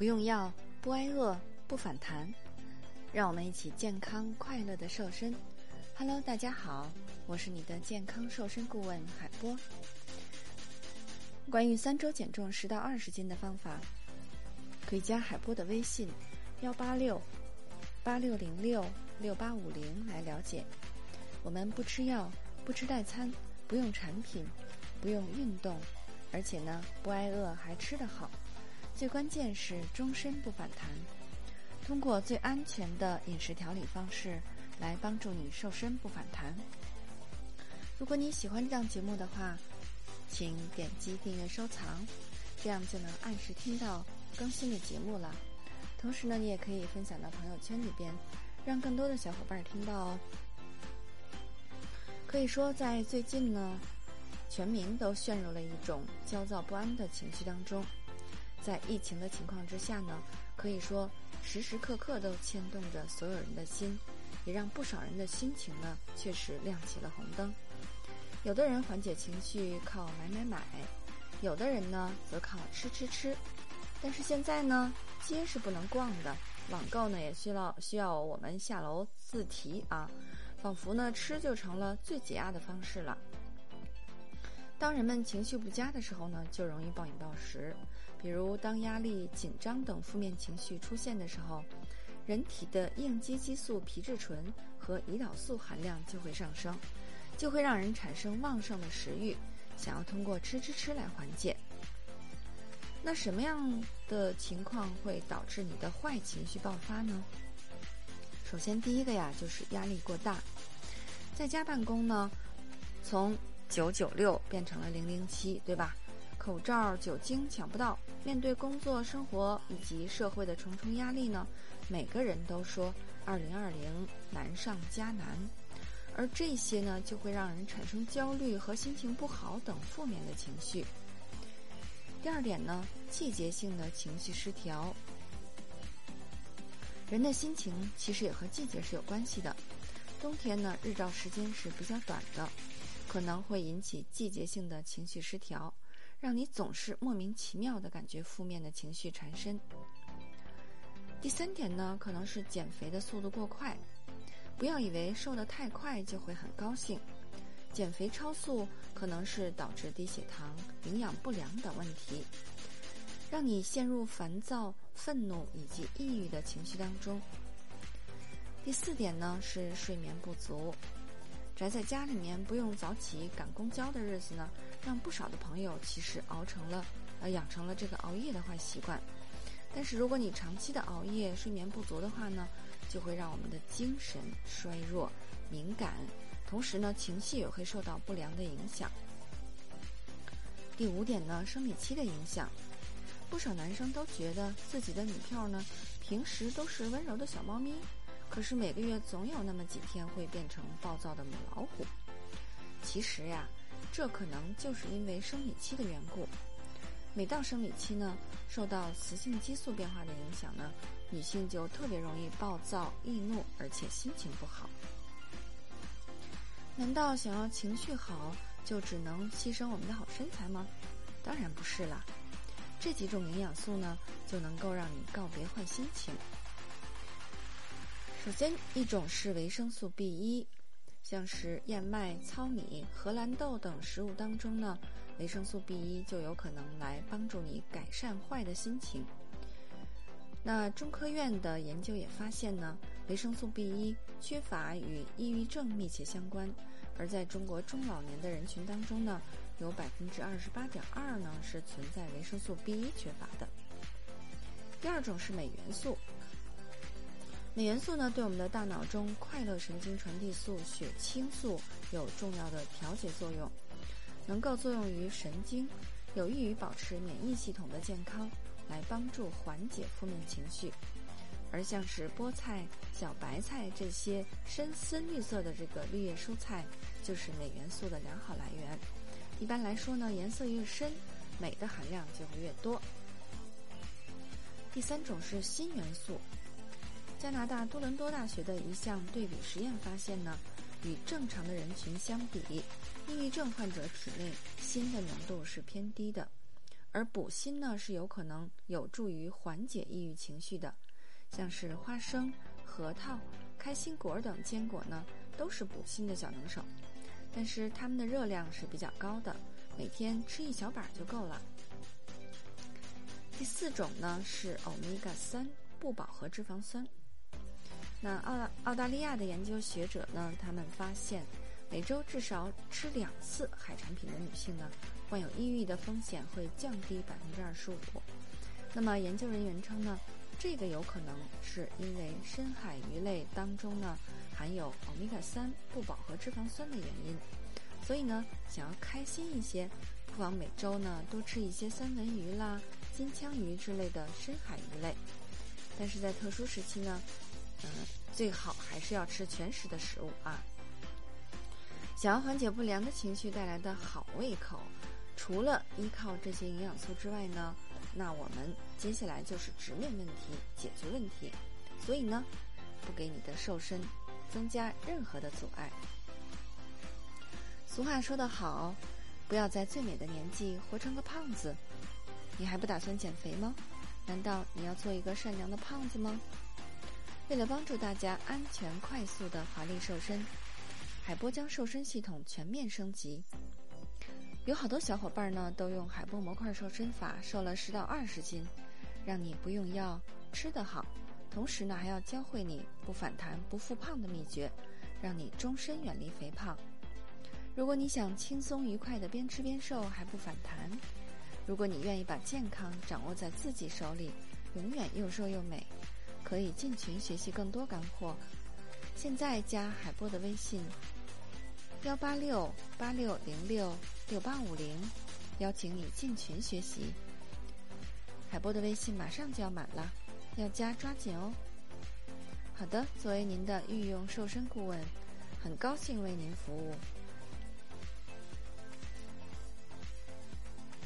不用药，不挨饿，不反弹，让我们一起健康快乐的瘦身。Hello，大家好，我是你的健康瘦身顾问海波。关于三周减重十到二十斤的方法，可以加海波的微信幺八六八六零六六八五零来了解。我们不吃药，不吃代餐，不用产品，不用运动，而且呢不挨饿，还吃得好。最关键是终身不反弹，通过最安全的饮食调理方式来帮助你瘦身不反弹。如果你喜欢这档节目的话，请点击订阅收藏，这样就能按时听到更新的节目了。同时呢，你也可以分享到朋友圈里边，让更多的小伙伴听到哦。可以说，在最近呢，全民都陷入了一种焦躁不安的情绪当中。在疫情的情况之下呢，可以说时时刻刻都牵动着所有人的心，也让不少人的心情呢确实亮起了红灯。有的人缓解情绪靠买买买，有的人呢则靠吃吃吃。但是现在呢，街是不能逛的，网购呢也需要需要我们下楼自提啊，仿佛呢吃就成了最解压的方式了。当人们情绪不佳的时候呢，就容易暴饮暴食。比如，当压力、紧张等负面情绪出现的时候，人体的应激激素皮质醇和胰岛素含量就会上升，就会让人产生旺盛的食欲，想要通过吃吃吃来缓解。那什么样的情况会导致你的坏情绪爆发呢？首先，第一个呀，就是压力过大。在家办公呢，从九九六变成了零零七，对吧？口罩、酒精抢不到，面对工作、生活以及社会的重重压力呢，每个人都说二零二零难上加难，而这些呢，就会让人产生焦虑和心情不好等负面的情绪。第二点呢，季节性的情绪失调，人的心情其实也和季节是有关系的。冬天呢，日照时间是比较短的。可能会引起季节性的情绪失调，让你总是莫名其妙的感觉负面的情绪缠身。第三点呢，可能是减肥的速度过快，不要以为瘦得太快就会很高兴，减肥超速可能是导致低血糖、营养不良等问题，让你陷入烦躁、愤怒以及抑郁的情绪当中。第四点呢，是睡眠不足。宅在家里面不用早起赶公交的日子呢，让不少的朋友其实熬成了，呃，养成了这个熬夜的坏习惯。但是如果你长期的熬夜、睡眠不足的话呢，就会让我们的精神衰弱、敏感，同时呢，情绪也会受到不良的影响。第五点呢，生理期的影响，不少男生都觉得自己的女票呢，平时都是温柔的小猫咪。可是每个月总有那么几天会变成暴躁的母老虎。其实呀，这可能就是因为生理期的缘故。每到生理期呢，受到雌性激素变化的影响呢，女性就特别容易暴躁易怒，而且心情不好。难道想要情绪好就只能牺牲我们的好身材吗？当然不是啦。这几种营养素呢，就能够让你告别坏心情。首先，一种是维生素 B 一，像是燕麦、糙米、荷兰豆等食物当中呢，维生素 B 一就有可能来帮助你改善坏的心情。那中科院的研究也发现呢，维生素 B 一缺乏与抑郁症密切相关，而在中国中老年的人群当中呢，有百分之二十八点二呢是存在维生素 B 一缺乏的。第二种是镁元素。镁元素呢，对我们的大脑中快乐神经传递素血清素有重要的调节作用，能够作用于神经，有益于保持免疫系统的健康，来帮助缓解负面情绪。而像是菠菜、小白菜这些深深绿色的这个绿叶蔬菜，就是镁元素的良好来源。一般来说呢，颜色越深，镁的含量就会越多。第三种是锌元素。加拿大多伦多大学的一项对比实验发现呢，与正常的人群相比，抑郁症患者体内锌的浓度是偏低的，而补锌呢是有可能有助于缓解抑郁情绪的，像是花生、核桃、开心果等坚果呢都是补锌的小能手，但是它们的热量是比较高的，每天吃一小把就够了。第四种呢是欧米伽三不饱和脂肪酸。那澳澳大利亚的研究学者呢，他们发现，每周至少吃两次海产品的女性呢，患有抑郁的风险会降低百分之二十五。那么研究人员称呢，这个有可能是因为深海鱼类当中呢含有欧米伽三不饱和脂肪酸的原因。所以呢，想要开心一些，不妨每周呢多吃一些三文鱼啦、金枪鱼之类的深海鱼类。但是在特殊时期呢。嗯，最好还是要吃全食的食物啊。想要缓解不良的情绪带来的好胃口，除了依靠这些营养素之外呢，那我们接下来就是直面问题，解决问题。所以呢，不给你的瘦身增加任何的阻碍。俗话说得好，不要在最美的年纪活成个胖子。你还不打算减肥吗？难道你要做一个善良的胖子吗？为了帮助大家安全快速的华丽瘦身，海波将瘦身系统全面升级。有好多小伙伴呢都用海波模块瘦身法瘦了十到二十斤，让你不用药吃得好，同时呢还要教会你不反弹不复胖的秘诀，让你终身远离肥胖。如果你想轻松愉快的边吃边瘦还不反弹，如果你愿意把健康掌握在自己手里，永远又瘦又美。可以进群学习更多干货。现在加海波的微信：幺八六八六零六六八五零，邀请你进群学习。海波的微信马上就要满了，要加抓紧哦。好的，作为您的御用瘦身顾问，很高兴为您服务。